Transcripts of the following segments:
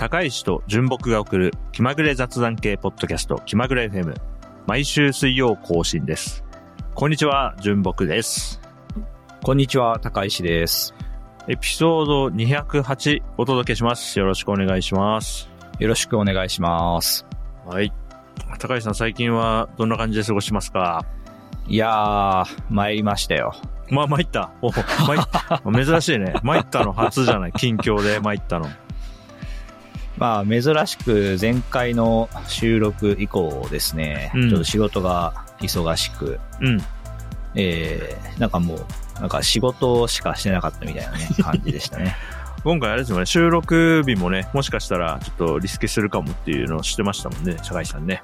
高石と純木が送る気まぐれ雑談系ポッドキャスト気まぐれ FM 毎週水曜更新です。こんにちは純木です。こんにちは、高石です。エピソード208お届けします。よろしくお願いします。よろしくお願いします。はい。高石さん最近はどんな感じで過ごしますか？いやー、参りましたよ。まあ参った。お参 珍しいね。参ったの初じゃない？近況で参ったのまあ、珍しく前回の収録以降ですね、うんちょっと仕事が忙しく、うんえー、なんかもう、なんか仕事しかしてなかったみたいなね、感じでしたね。今回あれですよね、収録日もね、もしかしたらちょっとリスケするかもっていうのを知ってましたもんね、高石さんね。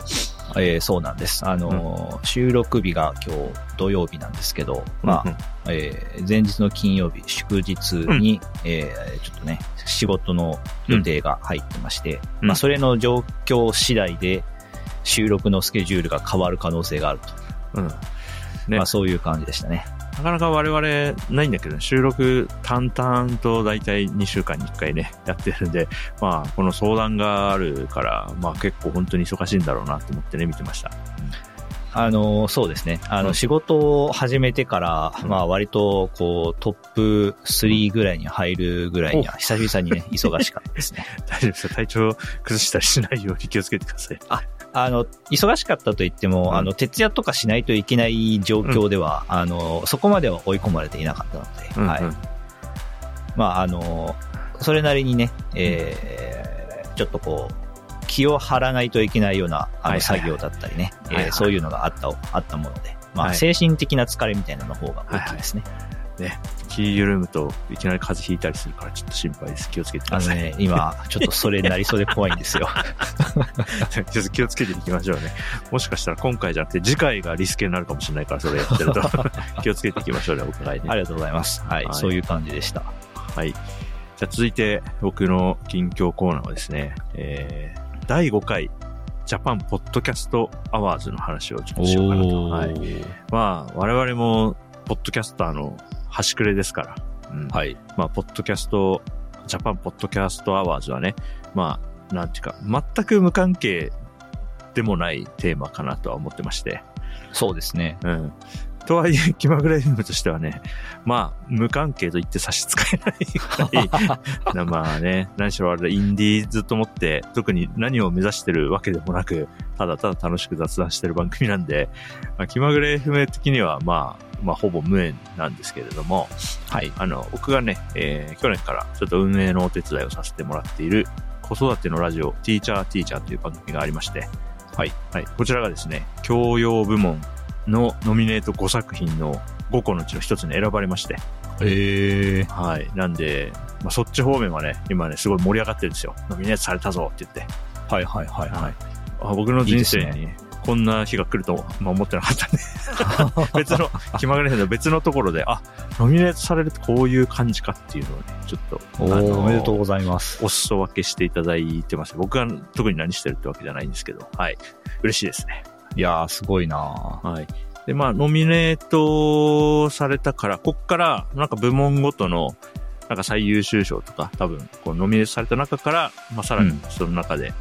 えー、そうなんです。あのー収録日が今日土曜日なんですけど、まあ、うんうんえー前日の金曜日、祝日に、えーちょっとね、仕事の予定が入ってまして、うんまあ、それの状況次第で、収録のスケジュールが変わる可能性があると。うん。ねまあ、そういう感じでしたね。なかなか我々ないんだけど、収録淡々と大体2週間に1回ね、やってるんで、まあ、この相談があるから、まあ結構本当に忙しいんだろうなと思ってね、見てました。あのーそうですね。あの、うん仕事を始めてから、うんまあ、割と、こう、トップ3ぐらいに入るぐらいには、久々にね、忙しかったですね。大丈夫ですか体調崩したりしないように気をつけてください。あの、忙しかったと言っても、うん。あの、徹夜とかしないといけない状況では、あの、そこまでは追い込まれていなかったので、うんうん。はい。まあ、あの、それなりにね、えーちょっとこう、気を張らないといけないような、あの、はいはいはい。作業だったりね、はいはい。えーそういうのがあった、あったもので、まあ、はい。精神的な疲れみたいなの方が大きいですね。ね、気緩むといきなり風邪ひいたりするからちょっと心配です。気をつけてください。あのね、今、ちょっとそれになりそうで怖いんですよ。ちょっと気をつけていきましょうね。もしかしたら今回じゃなくて次回がリスケになるかもしれないから、それやってると 気をつけていきましょうね、お互いね。ありがとうございます。はい、はいそういう感じでした。はい。じゃあ続いて僕の近況コーナーはですね、えー、第5回ジャパンポッドキャストアワーズの話をちょっとしようかなと。はい。まあ、我々もポッドキャスターの端くれですから。うんはい。まあ、ポッドキャスト、ジャパンポッドキャストアワーズはね、まあ、なんていうか、全く無関係でもないテーマかなとは思ってまして。そうですね。うん。とはいえ、気まぐれ FM としてはね、まあ、無関係と言って差し支えないくらいな まあね、何しろあれインディーズと思って、特に何を目指してるわけでもなく、ただただ楽しく雑談してる番組なんで、まあ、気まぐれ FM 的には、まあ、まあ、ほぼ無縁なんですけれども、はい。あの、僕がね、えー去年からちょっと運営のお手伝いをさせてもらっている子育てのラジオ、ティーチャーティーチャーという番組がありまして、はい。はい。こちらがですね、教養部門のノミネート5作品の5個のうちの1つに選ばれまして、えー、はい。なんで、まあ、そっち方面はね、今ね、すごい盛り上がってるんですよ。ノミネートされたぞって言って。はいはいはいはい。あ僕の人生にこんな日が来ると、まあ、思ってなかったんで、別の、気まぐれ編の別のところで、あ、ノミネートされるとこういう感じかっていうのをね、ちょっと、おめでとうございます。お裾分けしていただいてます。僕は特に何してるってわけじゃないんですけど、はい。嬉しいですね。いやー、すごいなはい。で、まあ、ノミネートされたから、こっから、なんか部門ごとの、なんか最優秀賞とか、多分、こう、ノミネートされた中から、まあ、さらにうんその中で、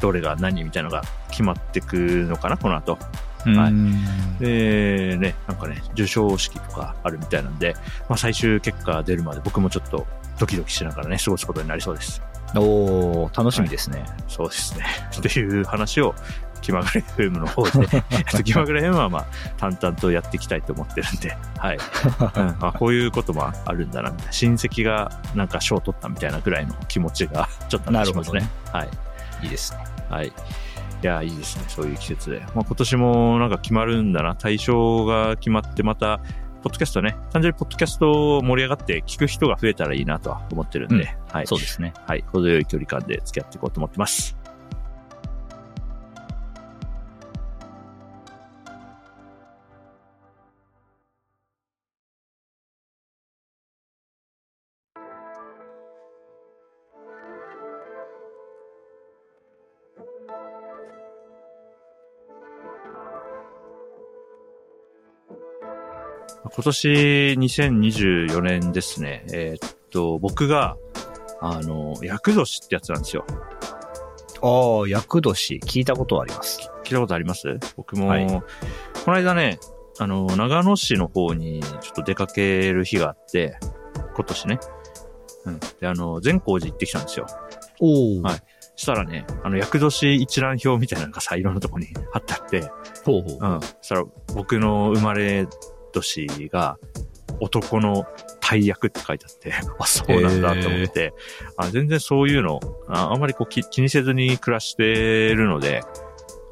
どれが何みたいなのが決まってくのかな、この後。ー。はいで、ね、なんかね、受賞式とかあるみたいなんで、まあ、最終結果出るまで僕もちょっとドキドキしながらね、過ごすことになりそうです。おー、楽しみですね。そうですね。っていう話を、気まぐれ FM の方で、気まぐれ FM はまあ、淡々とやっていきたいと思ってるんで、はい。うんまあ、こういうこともあるんだな、みたいな。親戚がなんか賞取ったみたいなぐらいの気持ちが、ちょっとしますね。はい。いいですね。はい。いや、いいですね。そういう季節で。まあ、今年もなんか決まるんだな。対象が決まって、また、ポッドキャストね、単純にポッドキャスト盛り上がって聞く人が増えたらいいなとは思ってるんで、はい。そうですね。はい。程よい距離感で付き合っていこうと思ってます。今年2024年ですね。えーっと、僕があの、厄年ってやつなんですよ。ああ、厄年、聞いたことはあります。聞いたことあります？僕も、はいこの間ね、あの、長野市の方にちょっと出かける日があって、今年ね。うん。で、あの、善光寺行ってきたんですよ。おおはいしたらね、あの、厄年一覧表みたいなのがさ、いろんなとこに貼ってあって、ほうほう。うん。そしたら、僕の生まれ年が、男の大役って書いてあって、あ、そうなんだと思って、あ全然そういうの、ああんまりこう気気にせずに暮らしてるので、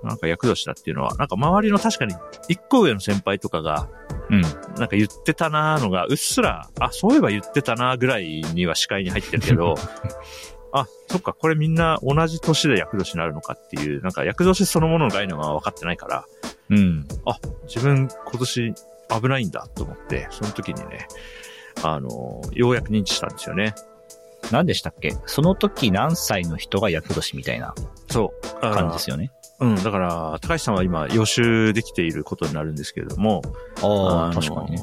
なんか役年だっていうのは、なんか周りの確かに一個上の先輩とかが、うん。なんか言ってたなーのが、うっすら、あ、そういえば言ってたなーぐらいには視界に入ってるけど、あ、そっか、これみんな同じ年で役年になるのかっていう、なんか役年そのものの概念は分かってないから、うん。自分今年危ないんだと思って、その時にね、あの、ようやく認知したんですよね。何でしたっけ？その時何歳の人が厄年みたいなそう。感じですよね。うん、だから、高橋さんは今予習できていることになるんですけれども、ああ、の確かにね。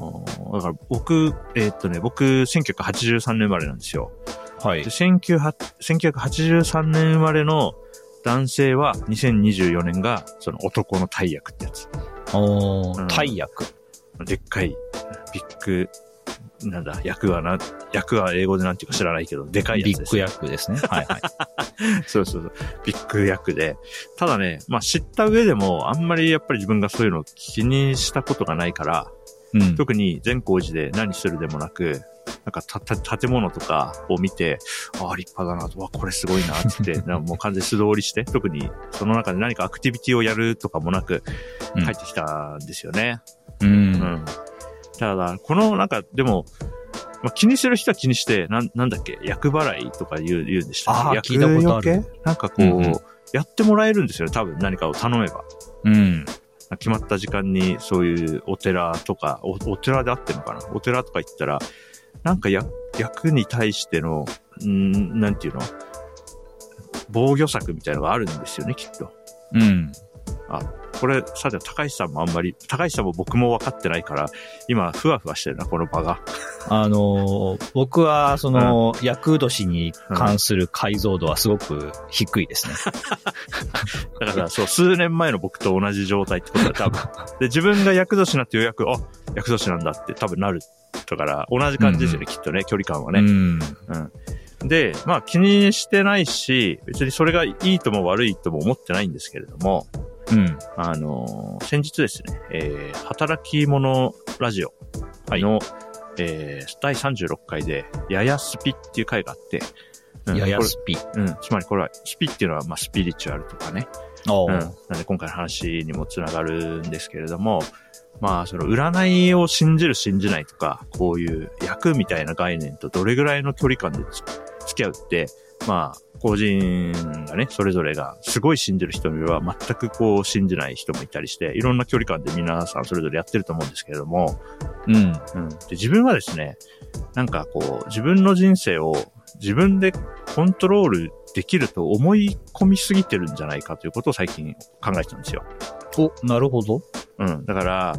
だから僕、えーっとね、僕、1983年生まれなんですよ。はいで。1900 1983年生まれの男性は2024年がその男の大役ってやつ。うんおー、大役。でっかい、ビッグ、なんだ、役はな、役は英語でなんていうか知らないけど、でかいやビッグつですね。役ですね。はいはい。そうそうそう。ビッグ役で。ただね、まあ知った上でも、あんまりやっぱり自分がそういうのを気にしたことがないから、うん。特に善光寺で何するでもなく、なんかた、た、建物とかを見て、ああ、立派だなと、わ、これすごいな、つって、なもう完全に素通りして、特にその中で何かアクティビティをやるとかもなく、うん帰ってきたんですよね。う。うんん。ただ、このなんか、でも、まあ、気にする人は気にして、なん、なんだっけ、役払いとか言う、言うんでしたあー厄聞いたことあるなんかこう、うんうんやってもらえるんですよ、多分何かを頼めば。うん。決まった時間にそういうお寺とか、おお寺であってるのかな？お寺とか行ったら、なんかや役に対しての、んなんていうの？防御策みたいなのがあるんですよね、きっと。うん。これ、さて、高橋さんもあんまり、高橋さんも僕も分かってないから、今、ふわふわしてるな、この場が。あのー僕は、その、厄年に関する解像度はすごく低いですね。だから、そう、数年前の僕と同じ状態ってことだ、多分。で、自分が役年になってようやく、あ、役年なんだって多分なる。だから、同じ感じですよね、きっとね、距離感はね。うん。うん。で、まあ気にしてないし、別にそれがいいとも悪いとも思ってないんですけれども、うん。あのー先日ですね、えー、働き者ラジオの、えー、第36回で、ややスピっていう回があって、うんややスピ。うん、つまりこれは、スピっていうのは、まあ、スピリチュアルとかね。うん。なんで今回の話にもつながるんですけれども、まあ、その占いを信じる信じないとか、こういう役みたいな概念とどれぐらいの距離感でつ付き合うって、まあ、個人がね、それぞれがすごい信じる人もいれば全くこう信じない人もいたりして、いろんな距離感で皆さんそれぞれやってると思うんですけれども、うん。うん。で、自分はですね、なんかこう、自分の人生を自分でコントロールできると思い込みすぎてるんじゃないかということを最近考えてたんですよ。お、なるほど。うん。だから、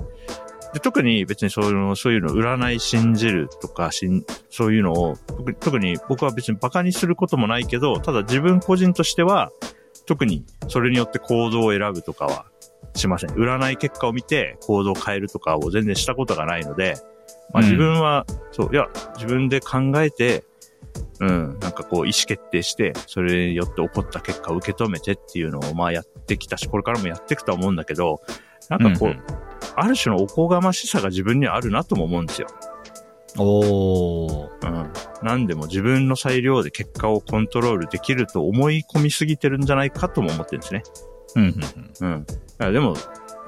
で特に別にそういうの、そういうの、占い信じるとか、しんそういうのを、特特に僕は別に馬鹿にすることもないけど、ただ自分個人としては、特にそれによって行動を選ぶとかはしません。占い結果を見て行動を変えるとかを全然したことがないので、まあうん自分は、そう、いや、自分で考えて、うん、なんかこう意思決定して、それによって起こった結果を受け止めてっていうのをまあやってきたし、これからもやっていくとは思うんだけど、なんかこう、うんある種のおこがましさが自分にはあるなとも思うんですよ。おー。うん。なんでも自分の裁量で結果をコントロールできると思い込みすぎてるんじゃないかとも思ってるんですね。うんうんうん。だからでも、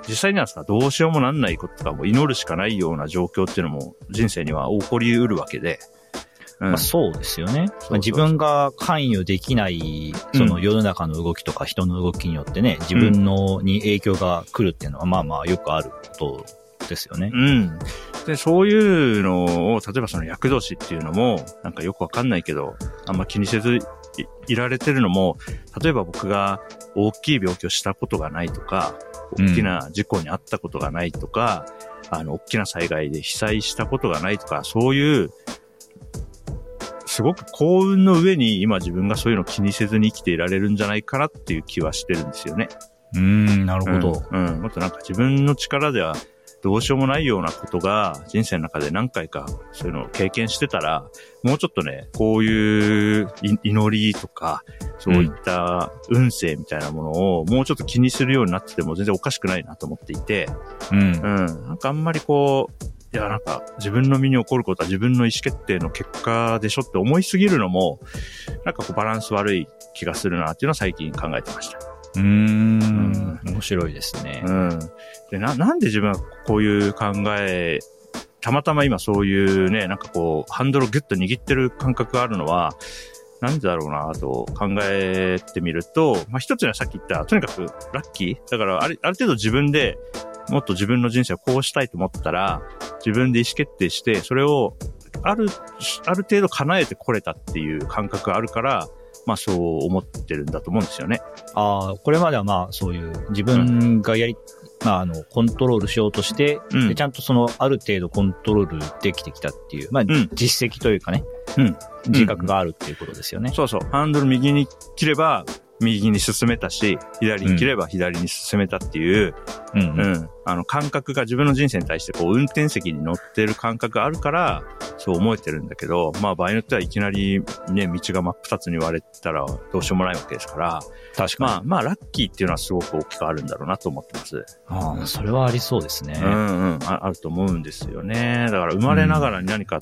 実際にはさ、どうしようもなんないこととかも祈るしかないような状況っていうのも人生には起こりうるわけで。うんまあ、そうですよね。まあ自分が関与できない、その世の中の動きとか人の動きによってね、自分のに影響が来るっていうのは、まあまあよくあることですよね。うん。で、そういうのを、例えばその厄年っていうのも、なんかよくわかんないけど、あんま気にせずいいられてるのも、例えば僕が大きい病気をしたことがないとか、うん大きな事故に遭ったことがないとか、あの、大きな災害で被災したことがないとか、そういう、すごく幸運の上に今自分がそういうの気にせずに生きていられるんじゃないかなっていう気はしてるんですよね。うーん、なるほど。うん。うんもっとなんか自分の力ではどうしようもないようなことが人生の中で何回かそういうのを経験してたら、もうちょっとね、こういうい祈りとか、そういった運勢みたいなものをもうちょっと気にするようになってても全然おかしくないなと思っていて、うんう。ん。なんかあんまりこう、いや、なんか自分の身に起こることは自分の意思決定の結果でしょって思いすぎるのも、なんかこうバランス悪い気がするなっていうのは最近考えてました。うーん。面白いですね。うん。で、な、なんで自分はこういう考え、たまたま今そういうね、なんかこう、ハンドルをギュッと握ってる感覚があるのは、なんでだろうなと考えてみると、まあ、一つにはさっき言った、とにかくラッキーだからある、ある程度自分でもっと自分の人生をこうしたいと思ったら、自分で意思決定して、それをある、ある程度叶えてこれたっていう感覚があるから、まあそう思ってるんだと思うんですよね。ああ、これまではまあそういう自分がやり、まああの、コントロールしようとして、うんでちゃんとそのある程度コントロールできてきたっていう、まあ、ん実績というかね、うん自覚があるっていうことですよね。そうそう。ハンドル右に切れば、右に進めたし、左に切れば左に進めたっていう、うん、ううん。ん、あの感覚が自分の人生に対してこう運転席に乗ってる感覚があるから、そう思えてるんだけど、まあ場合によってはいきなりね、道が真っ二つに割れたらどうしようもないわけですから、確かに。まあまあラッキーっていうのはすごく大きくあるんだろうなと思ってます。ああ、それはありそうですね。うんうんあ、あると思うんですよね。だから生まれながらに何か、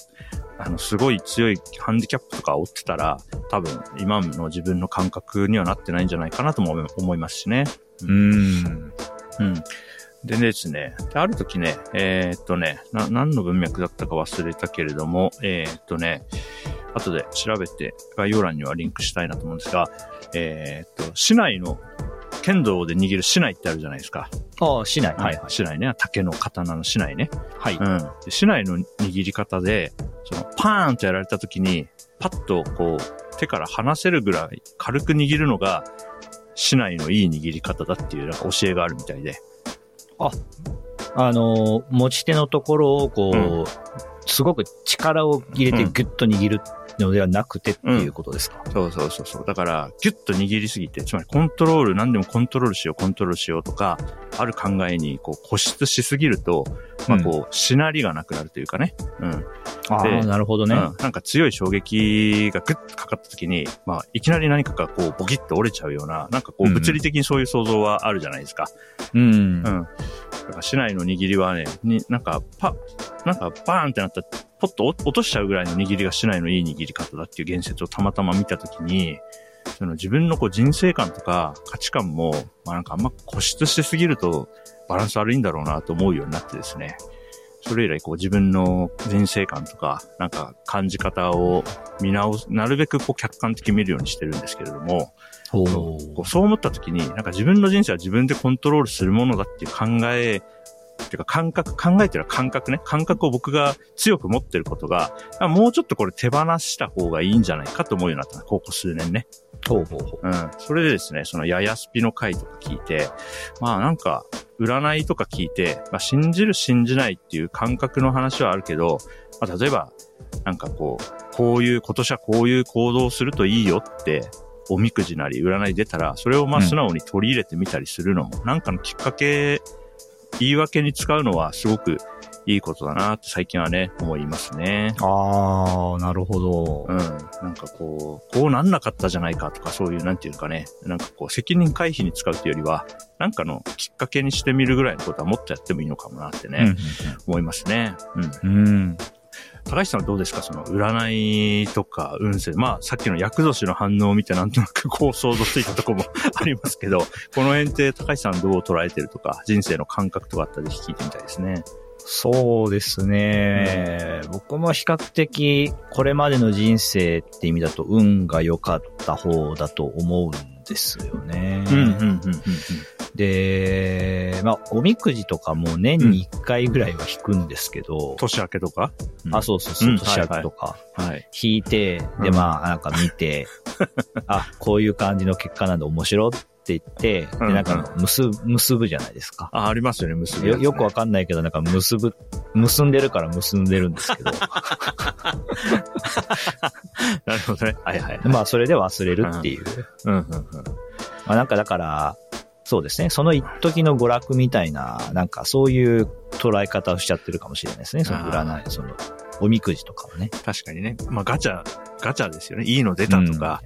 あの、すごい強いハンディキャップとか負ってたら、多分今の自分の感覚にはなってないんじゃないかなとも思いますしね。うーん。うん。でですね、である時ね、えーっとね、な、何の文脈だったか忘れたけれども、えーっとね、後で調べて概要欄にはリンクしたいなと思うんですが、えーっと、市内の、剣道で握る市内ってあるじゃないですか。ああ、しない。はい、はい。市内ね、竹の刀の市内ね。はい。うん。で市内の握り方で、その、パーンとやられた時に、パッとこう、手から離せるぐらい軽く握るのが、市内のいい握り方だっていうなんか教えがあるみたいで。あのー、持ち手のところをこう、うん。すごく力を入れてうん。ギュッと握るのではなくてっていうことですか、そうそうそうそう。だから、ギュッと握りすぎて、つまりコントロール、何でもコントロールしよう、コントロールしようとか、ある考えにこう固執しすぎると、まあこう、しなりがなくなるというかね。うん。ああ、なるほどね。うん。なんか強い衝撃がグッとかかった時に、まあ、いきなり何かがこう、ボキッと折れちゃうような、なんかこう、うんうん物理的にそういう想像はあるじゃないですか。うん。うん。だから市内の握りはね、に、なんか、パ、なんかバーンってなったら、ポッと落落としちゃうぐらいの握りが市内のいい握り方だっていう言説をたまたま見たときに、その自分のこう人生観とか価値観も、まあなんかあんま固執しすぎるとバランス悪いんだろうなと思うようになってですね。それ以来こう自分の人生観とか、なんか感じ方を見直す、なるべくこう客観的に見るようにしてるんですけれども、そう思った時に、なんか自分の人生は自分でコントロールするものだっていう考え、っていうか感覚、考えてる感覚ね、感覚を僕が強く持ってることが、あもうちょっとこれ手放した方がいいんじゃないかと思うようになったのここ数年ね。う。ほうほうほう。うん。それでですね、そのややスピの回とか聞いて、まあなんか、占いとか聞いて、まあ信じる信じないっていう感覚の話はあるけど、まあ例えば、なんかこう、こういう、今年はこういう行動をするといいよって、おみくじなり占い出たら、それをまあうん素直に取り入れてみたりするのも、なんかのきっかけ、言い訳に使うのはすごくいいことだなって最近はね、思いますね。ああ、なるほど。うん。なんかこう、こうなんなかったじゃないかとか、そういう、なんていうかね、なんかこう、責任回避に使うというよりは、なんかのきっかけにしてみるぐらいのことはもっとやってもいいのかもなってね、思いますね。うん。うん。うん。高橋さんはどうですか？その、占いとか運勢。まあ、さっきの厄年の反応を見てなんとなくこう想像ついたところもありますけど、この辺って高橋さんどう捉えてるとか、人生の感覚とかあったらぜひ聞いてみたいですね。そうですね。僕も比較的、これまでの人生って意味だと、運が良かった方だと思うんですよね。うん、うん、うん、うん。で、まあ、おみくじとかも年に1回ぐらいは引くんですけど、年明けとか？あ、そうそうそうう、ん年明けとか、はい。引いて、で、うんまあ、なんか見て、あ、こういう感じの結果なんで面白って言って、うんで、なんか結ぶ、結ぶじゃないですか。あ、ありますよね、結び、よ、よくわかんないけど、なんか結ぶ、結んでるから結んでるんですけど。なるほどね。はいはい、はい。まあ、それで忘れるっていう。うんうんうん。まあ、なんかだから、そうですね。その一時の娯楽みたいな、なんかそういう捉え方をしちゃってるかもしれないですね。その占い、その、おみくじとかはね。確かにね。まあガチャ、ガチャですよね。いいの出たとか、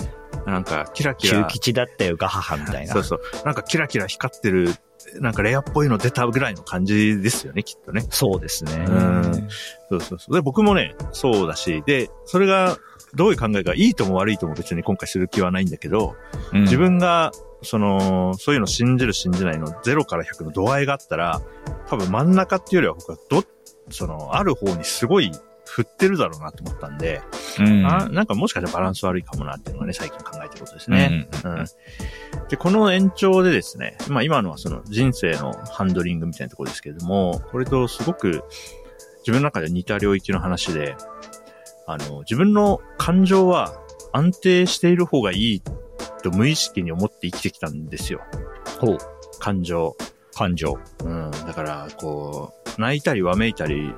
なんかキラキラ。中吉だったよ、ガハハみたいな。そうそう。なんかキラキラ光ってる、なんかレアっぽいの出たぐらいの感じですよね、きっとね。そうですね。うんそうそうそう。で、僕もね、そうだし、で、それが、どういう考えがいいとも悪いとも別に今回する気はないんだけど、うん自分が、その、そういうの信じる信じないの0から100の度合いがあったら、多分真ん中っていうよりは僕はど、その、ある方にすごい振ってるだろうなと思ったんで、うんあなんかもしかしたらバランス悪いかもなっていうのがね、最近考えてることですね。ううんん。で、この延長でですね、まあ今のはその人生のハンドリングみたいなところですけれども、これとすごく自分の中で似た領域の話で、あの、自分の感情は安定している方がいいと無意識に思って生きてきたんですよ。ほう。感情。感情。うん。だから、こう、泣いたりわめいたり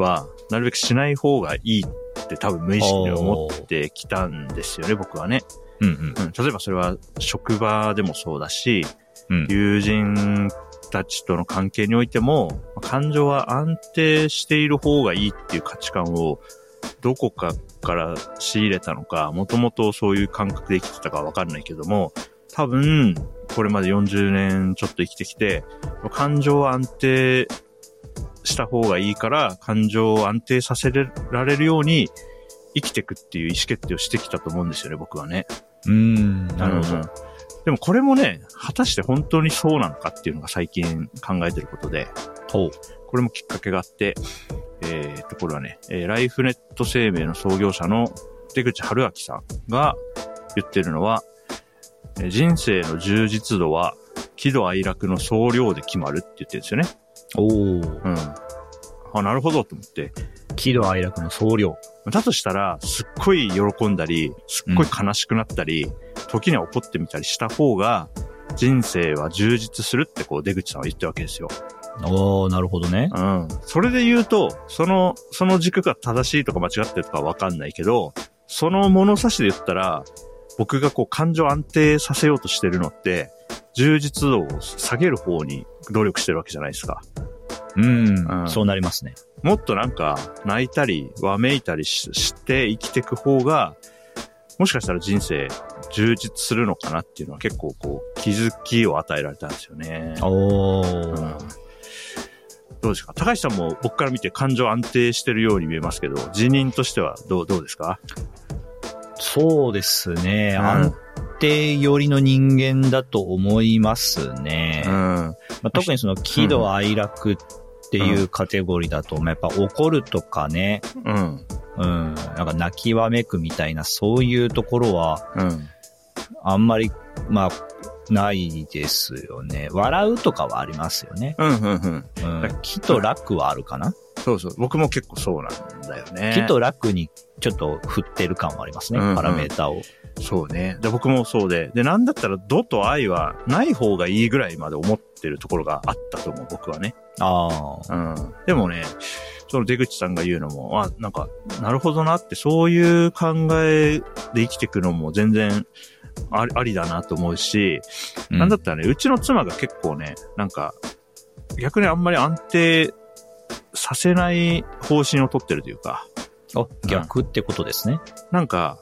は、なるべくしない方がいいって多分無意識に思ってきたんですよね、僕はね。うんうん。うん。例えばそれは職場でもそうだし、うん。友人たちとの関係においても、感情は安定している方がいいっていう価値観をどこかから仕入れたのか、もともとそういう感覚で生きてたかわかんないけども、多分、これまで40年ちょっと生きてきて、感情は安定した方がいいから、感情を安定させられるように生きていくっていう意思決定をしてきたと思うんですよね、僕はね。うん。なるほどうん。でもこれもね、果たして本当にそうなのかっていうのが最近考えてることで、ほう。これもきっかけがあって、えー、と、これはね、えーライフネット生命の創業者の出口春明さんが言ってるのは、えー人生の充実度は喜怒哀楽の総量で決まるって言ってるんですよね。おお。うん。あ、なるほどと思って。喜怒哀楽の総量。だとしたら、すっごい喜んだり、すっごい悲しくなったり、時には怒ってみたりした方が、人生は充実するってこう出口さんは言ってるわけですよ。おー、なるほどね。うん。それで言うと、その、その軸が正しいとか間違ってるとかわかんないけど、その物差しで言ったら、僕がこう感情安定させようとしてるのって、充実度を下げる方に努力してるわけじゃないですか。うん。うんそうなりますね。もっとなんか、泣いたり、わめいたりしして生きていく方が、もしかしたら人生充実するのかなっていうのは結構こう、気づきを与えられたんですよね。おうんー。どうですか？高橋さんも僕から見て感情安定してるように見えますけど、辞任としてはどう、どうですか？そうですね。うん安定寄りの人間だと思いますね。うん。まあ、特にその喜怒哀楽っていうカテゴリーだと、まあやっぱ怒るとかね、うん。うん、なんか泣きわめくみたいな、そういうところは、うん。あんまり、まあ、ないですよね。笑うとかはありますよね。うん、うん、うん。うん。喜と楽はあるかな、そうそう。僕も結構そうなんだよね。喜と楽にちょっと振ってる感はありますね、うんうんパラメータを。そうね。で、僕もそうで。で、なんだったら、ドと愛はない方がいいぐらいまで思ってるところがあったと思う、僕はね。ああ。うん。でもね、その出口さんが言うのも、あ、なんか、なるほどなって、そういう考えで生きていくのも全然ありありだなと思うし、なんだったらね、うちの妻が結構ね、なんか、逆にあんまり安定させない方針を取ってるというか、あ、逆ってことですね。なんか、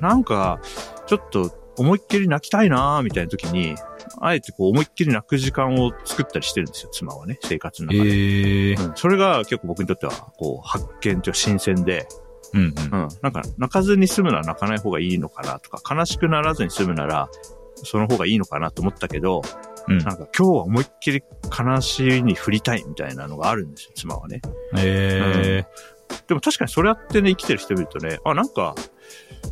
なんか、ちょっと思いっきり泣きたいなーみたいな時に、あえてこう思いっきり泣く時間を作ったりしてるんですよ、妻はね、生活の中で。ええうん、それが結構僕にとっては、こう、発見というか新鮮で、うんうん。うん。なんか、泣かずに済むなら泣かない方がいいのかなとか、悲しくならずに済むなら、その方がいいのかなと思ったけど、うんなんか今日は思いっきり悲しいに振りたいみたいなのがあるんですよ、妻はね。ええでも確かにそれやってね、生きてる人見るとね、あ、なんか、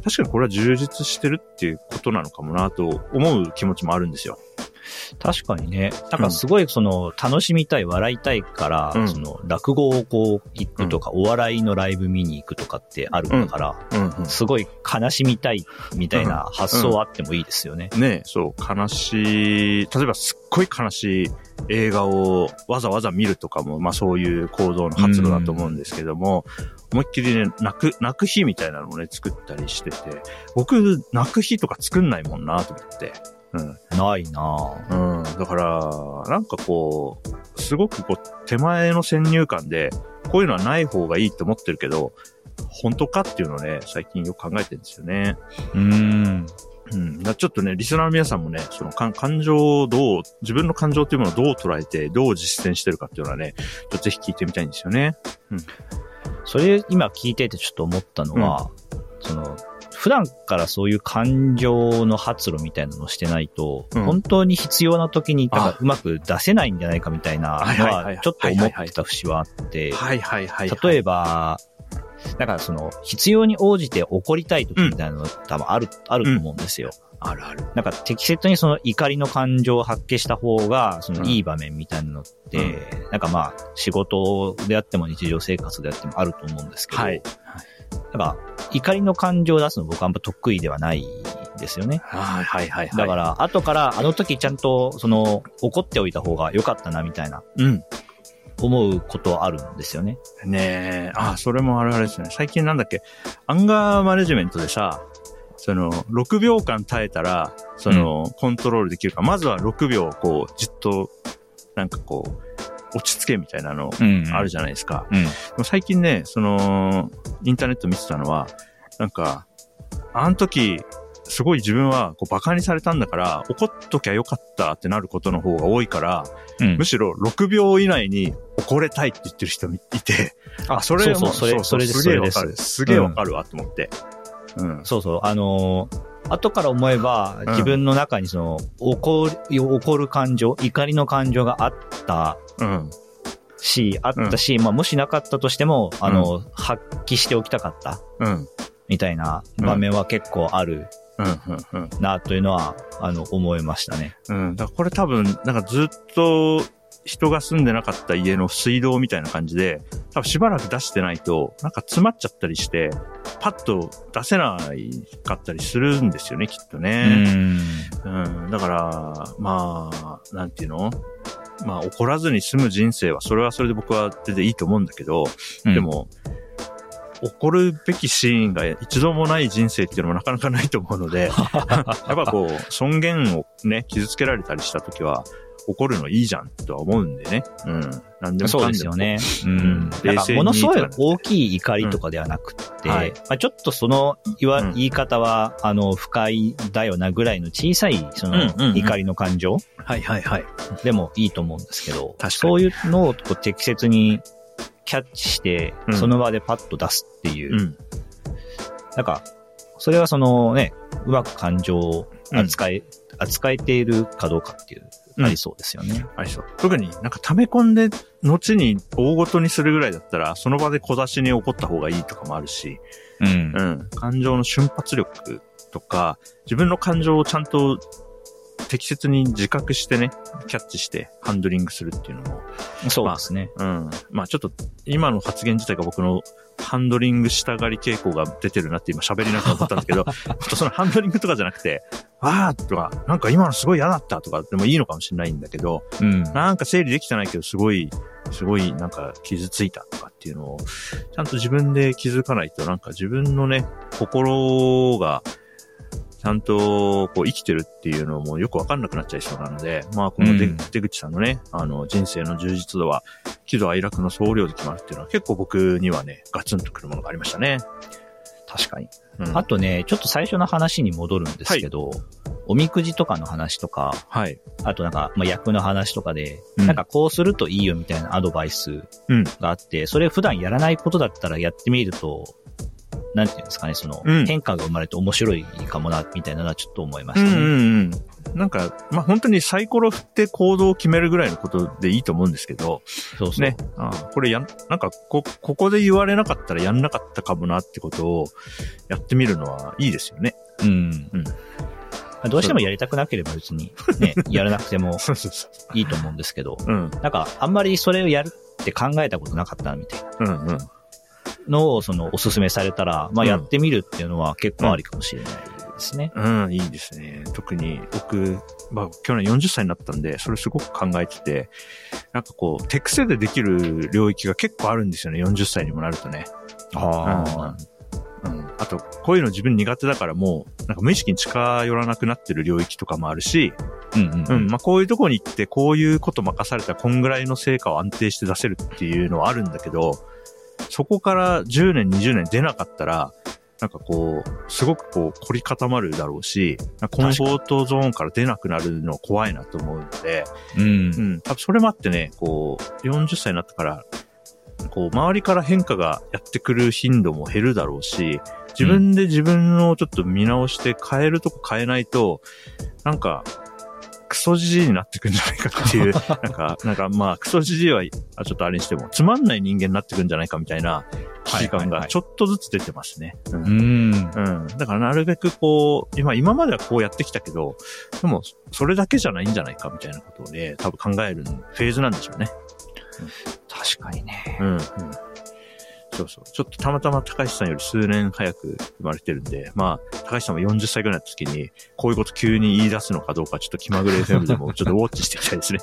確かにこれは充実してるっていうことなのかもなと思う気持ちもあるんですよ。確かにね。なんかすごいその、楽しみたい、笑いたいから、うん。その、落語をこう、行くとか、お笑いのライブ見に行くとかってあるんだから、うん。うん。すごい悲しみたいみたいな発想あってもいいですよね。ねそう、悲しい、例えばすっごい悲しい映画をわざわざ見るとかも、まあそういう行動の発露だと思うんですけども、思いっきりね、泣く、泣く日みたいなのをね、作ったりしてて、僕、泣く日とか作んないもんなと思って。うん。ないなぁうん。だから、なんかこう、すごくこう、手前の先入観で、こういうのはない方がいいと思ってるけど、本当かっていうのをね、最近よく考えてるんですよね。うーん。うん。ちょっとね、リスナーの皆さんもね、その感感情をどう、自分の感情っていうものをどう捉えて、どう実践してるかっていうのはね、ちょっとぜひ聞いてみたいんですよね。それ今聞いててちょっと思ったのは、その、普段からそういう感情の発露みたいなのをしてないと、うん。本当に必要な時にかうまく出せないんじゃないかみたいなのはいはいはい。は、ちょっと思ってた節はあって、はいはいはい、例えば、だからその、必要に応じて怒りたい時みたいなの多分ある、あると思うんですよ。あるある。なんか適切にその怒りの感情を発揮した方が、そのいい場面みたいなのって、うん。なんかまあ、仕事であっても日常生活であってもあると思うんですけど、はい。なんか、怒りの感情を出すの僕はあんま得意ではないですよね。はいはいはいはい。だから、後からあの時ちゃんと、その、怒っておいた方が良かったなみたいな、うん。思うことあるんですよね。ねえ、あ、それもあるあるですね。最近なんだっけ、アンガーマネジメントでさ、その、6秒間耐えたら、その、コントロールできるか、まずは6秒、こう、じっと、なんかこう、落ち着けみたいなの、うんあるじゃないですか。うん。でも最近ね、その、インターネット見てたのは、なんか、あの時、すごい自分はこうバカにされたんだから、怒っときゃよかったってなることの方が多いから、うんむしろ6秒以内に怒れたいって言ってる人いて、あ、それもそうそうそれそれですすげえわかる。すげえわかるわと思って。うん。そうそう、あのー後から思えば、うん自分の中にその、怒る、怒る感情、怒りの感情があったうん。し、あったし、まあもしなかったとしても、あの、発揮しておきたかった、うん。みたいな場面は結構あるうん。うん。うん。な、というのは、あの、思いましたね。うん。だからこれ多分、なんかずっと人が住んでなかった家の水道みたいな感じで、多分しばらく出してないと、なんか詰まっちゃったりして、パッと出せないかったりするんですよね、きっとうね。ん。うん。だから、まあ、なんていうの？まあ、怒らずに済む人生は、それはそれで僕は全然いいと思うんだけど、うんで、も、怒るべきシーンが一度もない人生っていうのもなかなかないと思うので、やっぱこう、尊厳をね、傷つけられたりしたときは、怒るのいいじゃんとは思うんでね。うん。なんでも。そうですよね。ううん。ん。なんか、冷静にものすごい大きい怒りとかではなくって、うん。はい。まあ、ちょっとその言わ、うん。言い方は、あの、不快だよなぐらいの小さい、そのうんうんう、ん。怒りの感情。はいはいはい。でもいいと思うんですけど、そういうのをこう適切にキャッチしてう、ん。その場でパッと出すっていう、うん。なんか、それはそのね、うまく感情を扱え、扱えているかどうかっていう、うんありそうですよね。ありそう。特になんか溜め込んで、後に大ごとにするぐらいだったら、その場で小出しに怒った方がいいとかもあるし、うんう。ん。感情の瞬発力とか、自分の感情をちゃんと適切に自覚してね、キャッチしてハンドリングするっていうのも、そうですね。うん。まあちょっと、今の発言自体が僕のハンドリングしたがり傾向が出てるなって今喋りながら思ったんだけど、そのハンドリングとかじゃなくて、わーとか、なんか今のすごい嫌だったとかでもいいのかもしれないんだけど、うん。なんか整理できてないけど、すごい、すごいなんか傷ついたとかっていうのを、ちゃんと自分で気づかないと、なんか自分のね、心が、ちゃんとこう生きてるっていうのもよくわかんなくなっちゃいそうなので、まあこの出,、うん出口さんのね、あの人生の充実度は、喜怒哀楽の総量で決まるっていうのは結構僕にはね、ガツンとくるものがありましたね。確かに。うん、あとね、ちょっと最初の話に戻るんですけど、おみくじとかの話とか、はい。あとなんか、まあ、役の話とかで、うんなんかこうするといいよみたいなアドバイスうんがあって、それ普段やらないことだったらやってみると、なんていうんですかね、その、うん変化が生まれて面白いかもな、みたいなのはちょっと思いましたね。うんうんうん。なんか、まあ本当にサイコロ振って行動を決めるぐらいのことでいいと思うんですけど、そうそう。ね。ああこれやん、なんか、こ、ここで言われなかったらやんなかったかもなってことをやってみるのはいいですよね。うん。うんどうしてもやりたくなければ別にね、やらなくても そうそうそいいと思うんですけど、う。うん。なんかあんまりそれをやるって考えたことなかったみたいなうんうん。のをそのおすすめされたら、まあうんやってみるっていうのは結構ありかもしれないですね。うん、いいですね。特に僕、まあ、去年40歳になったんで、それすごく考えてて、なんかこう、手癖でできる領域が結構あるんですよね、40歳にもなるとね。あうん。あと、こういうの自分苦手だからもう、なんか無意識に近寄らなくなってる領域とかもあるし、あ。うんうんう。ん、まあこういうとこに行って、こういうこと任されたらこんぐらいの成果を安定して出せるっていうのはあるんだけど、そこから10年、20年出なかったら、なんかこう、すごくこう、凝り固まるだろうし、コンフォートゾーンから出なくなるの怖いなと思うので、うんう。ん、多分それもあってね、こう、40歳になったから、こう、周りから変化がやってくる頻度も減るだろうし、自分で自分をちょっと見直して変えるとこ変えないと、なんか、クソじじいになってくんじゃないかっていう、なんか、なんかまあ、クソじじいは、あちょっとあれにしても、つまんない人間になってくんじゃないかみたいな危機感がちょっとずつ出てますね。うんうん。うん。だからなるべくこう、今、今まではこうやってきたけど、でも、それだけじゃないんじゃないかみたいなことをね、多分考えるフェーズなんでしょうね。確かにね。うん。うん。そうそう。ちょっとたまたま高橋さんより数年早く生まれてるんで、まあ、高橋さんも40歳ぐらいの時に、こういうこと急に言い出すのかどうか、ちょっと気まぐれ FM でもちょっとウォッチしていきたいですね。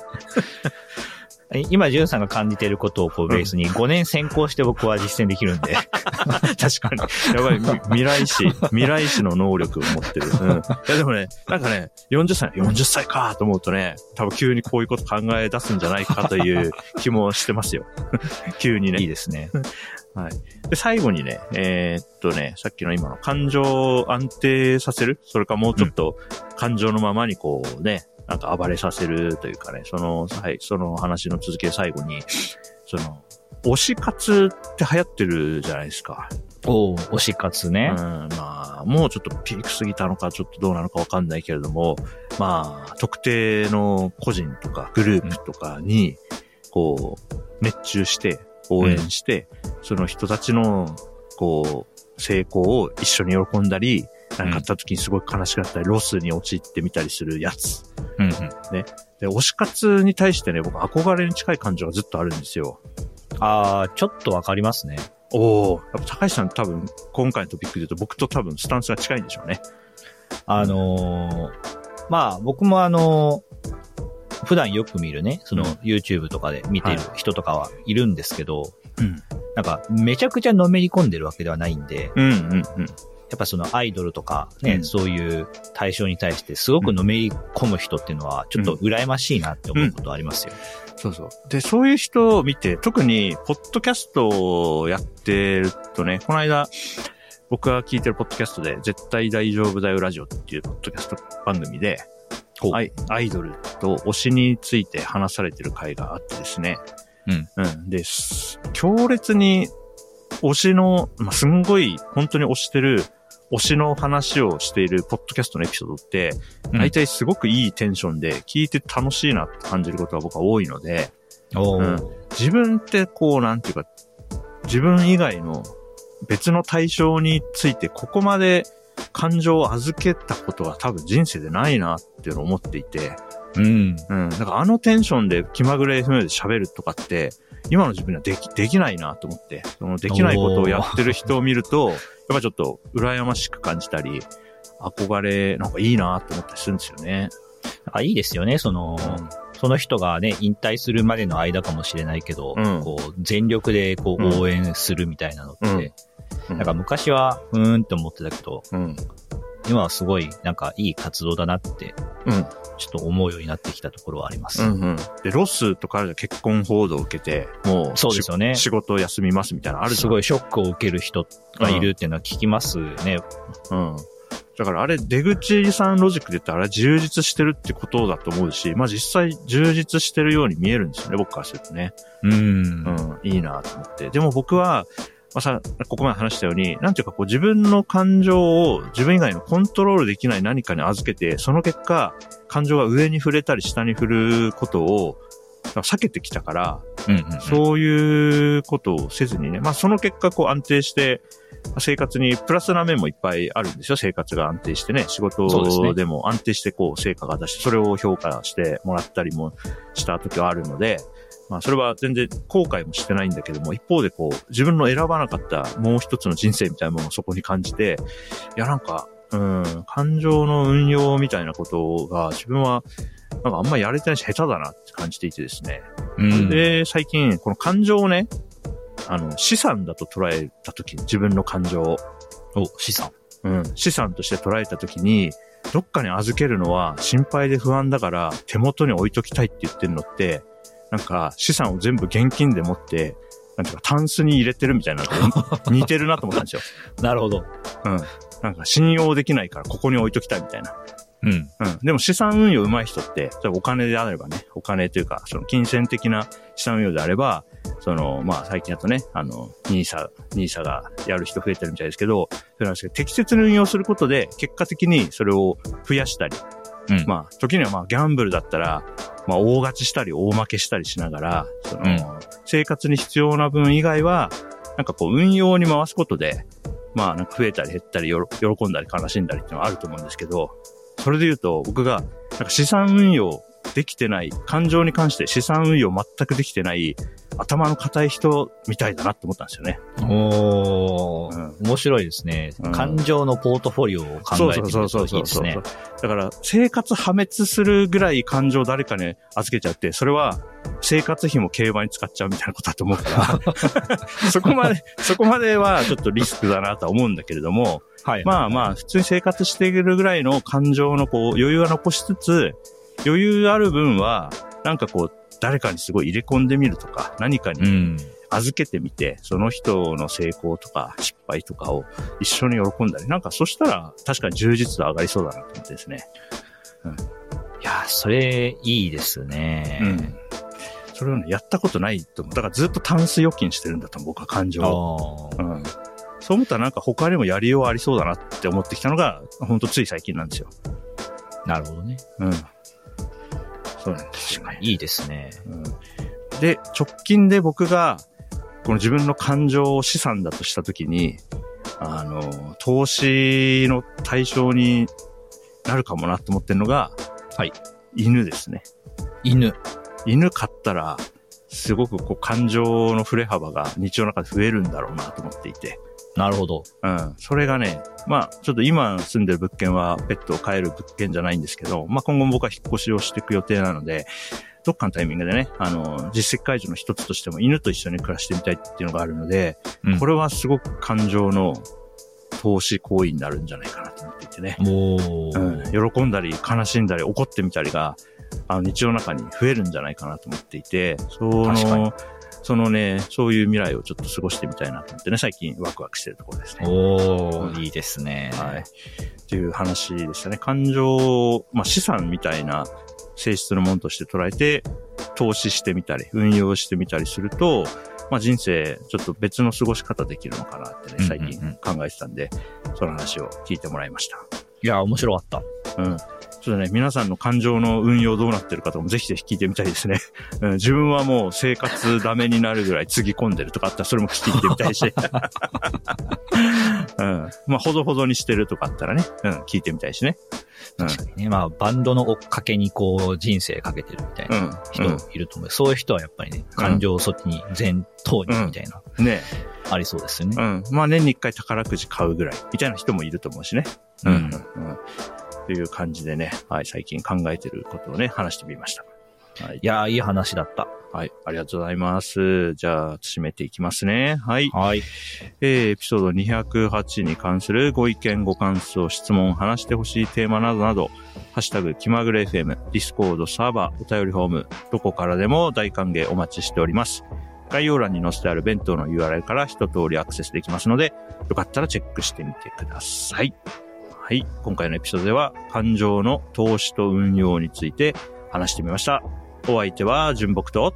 今、ジュンさんが感じていることをこうベースに5年先行して僕は実践できるんで。確かに。やばい、み未来史、未来史の能力を持ってる。うん。いやでもね、なんかね、40歳、40歳かと思うとね、多分急にこういうこと考え出すんじゃないかという気もしてますよ。急にね。いいですね。で、最後にね、えーっとね、さっきの今の感情を安定させる？それかもうちょっと感情のままにこうね、なんか暴れさせるというかね、その、はい、その話の続きで最後に、その、推し活って流行ってるじゃないですか。お推し活ね。うん、まあ、もうちょっとピーク過ぎたのか、ちょっとどうなのかわかんないけれども、まあ、特定の個人とかグループとかに、こう、熱中して、応援して、その人たちの、こう、成功を一緒に喜んだり、なんかあった時にすごい悲しかったり、ロスに陥ってみたりするやつ。うんうん。で、推し活に対してね、僕憧れに近い感情がずっとあるんですよ。ああ、ちょっとわかりますね。おお、やっぱ高橋さん多分、今回のトピックで言うと僕と多分スタンスが近いんでしょうね。あのーまあ僕もあのー普段よく見るね、そのうん YouTube とかで見てる人とかはいるんですけど、うん。なんかめちゃくちゃのめり込んでるわけではないんで、うんうんうん。やっぱそのアイドルとかね、うんそういう対象に対してすごくのめり込む人っていうのはちょっと羨ましいなって思うことありますよ。そうそう。で、そういう人を見て、特に、ポッドキャストをやってるとね、この間、僕が聞いてるポッドキャストで、絶対大丈夫だよラジオっていうポッドキャスト番組で、アイアイドルと推しについて話されてる回があってですね。うん。うん。で、す強烈に推しの、まあ、すんごい本当に推してる推しの話をしているポッドキャストのエピソードって、うん大体すごくいいテンションで聞いて楽しいなって感じることが僕は多いので、うん自分ってこう、なんていうか、自分以外の別の対象についてここまで感情を預けたことは多分人生でないなっていうのを思っていて、うん。うん。だからあのテンションで気まぐれ FM で喋るとかって、今の自分にはでき、できないなと思って、そのできないことをやってる人を見ると、やっぱちょっと羨ましく感じたり、憧れ、なんかいいなと思ったりするんですよね。あいいですよね、その、その人がね、引退するまでの間かもしれないけど、うん。こう、全力でこうん。う応援するみたいなのって、うん。なんか昔は、うーんって思ってたけど、うん。今はすごい、なんかいい活動だなって、うん。ちょっと思うようになってきたところはあります。うんうん。で、ロスとかで結婚報道を受けて、もう、そうですよねし仕事を休みますみたいなのあるじゃんすごいショックを受ける人がいるっていうのは聞きますね。うん。だからあれ、出口さんロジックで言ったらあれ充実してるってことだと思うし、まあ実際充実してるように見えるんですよね、僕からするとね。うん。うん、いいなと思って。でも僕は、まあ、さ、ここまで話したように、なんていうかこう自分の感情を自分以外のコントロールできない何かに預けて、その結果、感情が上に触れたり下に振ることを避けてきたから、うんうんうん。そういうことをせずにね、まあその結果こう安定して、生活にプラスな面もいっぱいあるんですよ。生活が安定してね。仕事でも安定してこう成果が出して、それを評価してもらったりもした時はあるので、まあそれは全然後悔もしてないんだけども、一方でこう自分の選ばなかったもう一つの人生みたいなものをそこに感じて、いやなんか、うん、感情の運用みたいなことが自分はなんかあんまりやれてないし下手だなって感じていてですね。うん。で、最近、この感情をね、あの、資産だと捉えたとき、自分の感情を、お、資産。うん、資産として捉えたときに、どっかに預けるのは心配で不安だから手元に置いときたいって言ってるのって、なんか資産を全部現金で持って、なんていうか、タンスに入れてるみたいな 似てるなと思ったんですよ。なるほど。うん。なんか信用できないからここに置いときたいみたいな。うん。うん。でも資産運用上手い人って、お金であればね、お金というか、その金銭的な資産運用であれば、その、まあ最近だとね、あの、ニーサ、ニーサがやる人増えてるみたいですけど、それなんですけど、適切に運用することで、結果的にそれを増やしたり、うん。まあ、時にはまあギャンブルだったら、まあ大勝ちしたり大負けしたりしながら、その、うん生活に必要な分以外は、なんかこう運用に回すことで、まあなんか増えたり減ったり喜んだり悲しんだりっていうのはあると思うんですけど、それで言うと僕が、なんか資産運用できてない、感情に関して資産運用全くできてない、頭の固い人みたいだなって思ったんですよね。おー、面白いですね、うん感情のポートフォリオを考えてみるといいですね。だから、生活破滅するぐらい感情を誰かに預けちゃって、それは生活費も競馬に使っちゃうみたいなことだと思うから、そこまで、そこまではちょっとリスクだなとは思うんだけれども、はい。まあまあ、普通に生活しているぐらいの感情のこう余裕は残しつつ、余裕ある分は、なんかこう、誰かにすごい入れ込んでみるとか、何かにうん。預けてみて、その人の成功とか失敗とかを一緒に喜んだり、なんかそしたら確かに充実度上がりそうだなと思ってですね。いや、それ、いいですね。うん。それをね、やったことないと思う。だからずっとタンス預金してるんだと思う、僕は感情を。うん。そう思ったらなんか他にもやりようありそうだなって思ってきたのが、ほんとつい最近なんですよ。なるほどね。うん。そうなんですよね。いいですね。うんで、直近で僕が、この自分の感情を資産だとしたときに、あの、投資の対象になるかもなと思ってるのが、はい。犬ですね。犬。犬飼ったら、すごくこう感情の振れ幅が日常の中で増えるんだろうなと思っていて。なるほど。うん。それがね、まあ、ちょっと今住んでる物件はペットを飼える物件じゃないんですけど、まあ今後僕は引っ越しをしていく予定なので、どっかのタイミングでね、あの、実績解除の一つとしても犬と一緒に暮らしてみたいっていうのがあるので、うんこれはすごく感情の投資行為になるんじゃないかなと思っていてね。もう、うん、喜んだり悲しんだり怒ってみたりが、あの日常の中に増えるんじゃないかなと思っていて、そ確かにの、そのね、そういう未来をちょっと過ごしてみたいなと思ってね、最近ワクワクしてるところですね。おー、いいですね。はい。っていう話でしたね。感情を、まあ、資産みたいな性質のものとして捉えて、投資してみたり、運用してみたりすると、まあ、人生、ちょっと別の過ごし方できるのかなってね、最近うんうん考えてたんで、その話を聞いてもらいました。いや、面白かった。うん。ちょっとね、皆さんの感情の運用どうなってるかとかもぜひぜひ聞いてみたいですね。うん、自分はもう生活ダメになるぐらいつぎ込んでるとかあったらそれも聞いてみたいし。うん。まあ、ほどほどにしてるとかあったらね、うん、聞いてみたいしね。うん。確かにね。まあ、バンドの追っかけにこう、人生かけてるみたいうなん人うんいると思う。そういう人はやっぱりね、感情をそっちに全投入みたいな、ねありそうですよね。うん。まあ、年に一回宝くじ買うぐらい、みたいな人もいると思うしね。うんうん。という感じでね、はい、最近考えてることをね、話してみました。はいい。やー、いい話だった。はい、ありがとうございます。じゃあ、締めていきますね。はい。はい。えーエピソード208に関するご意見、ご感想、質問、話してほしいテーマなどなど、ハッシュタグ、気まぐれ FM、 Discord、サーバー、お便りフォーム、どこからでも大歓迎お待ちしております。概要欄に載せてある弁当の URL から一通りアクセスできますので、よかったらチェックしてみてください。はい。今回のエピソードでは、感情の投資と運用について話してみました。お相手は、純木と、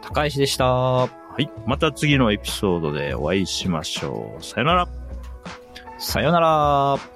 高石でした。はい。また次のエピソードでお会いしましょう。さよなら。さよなら。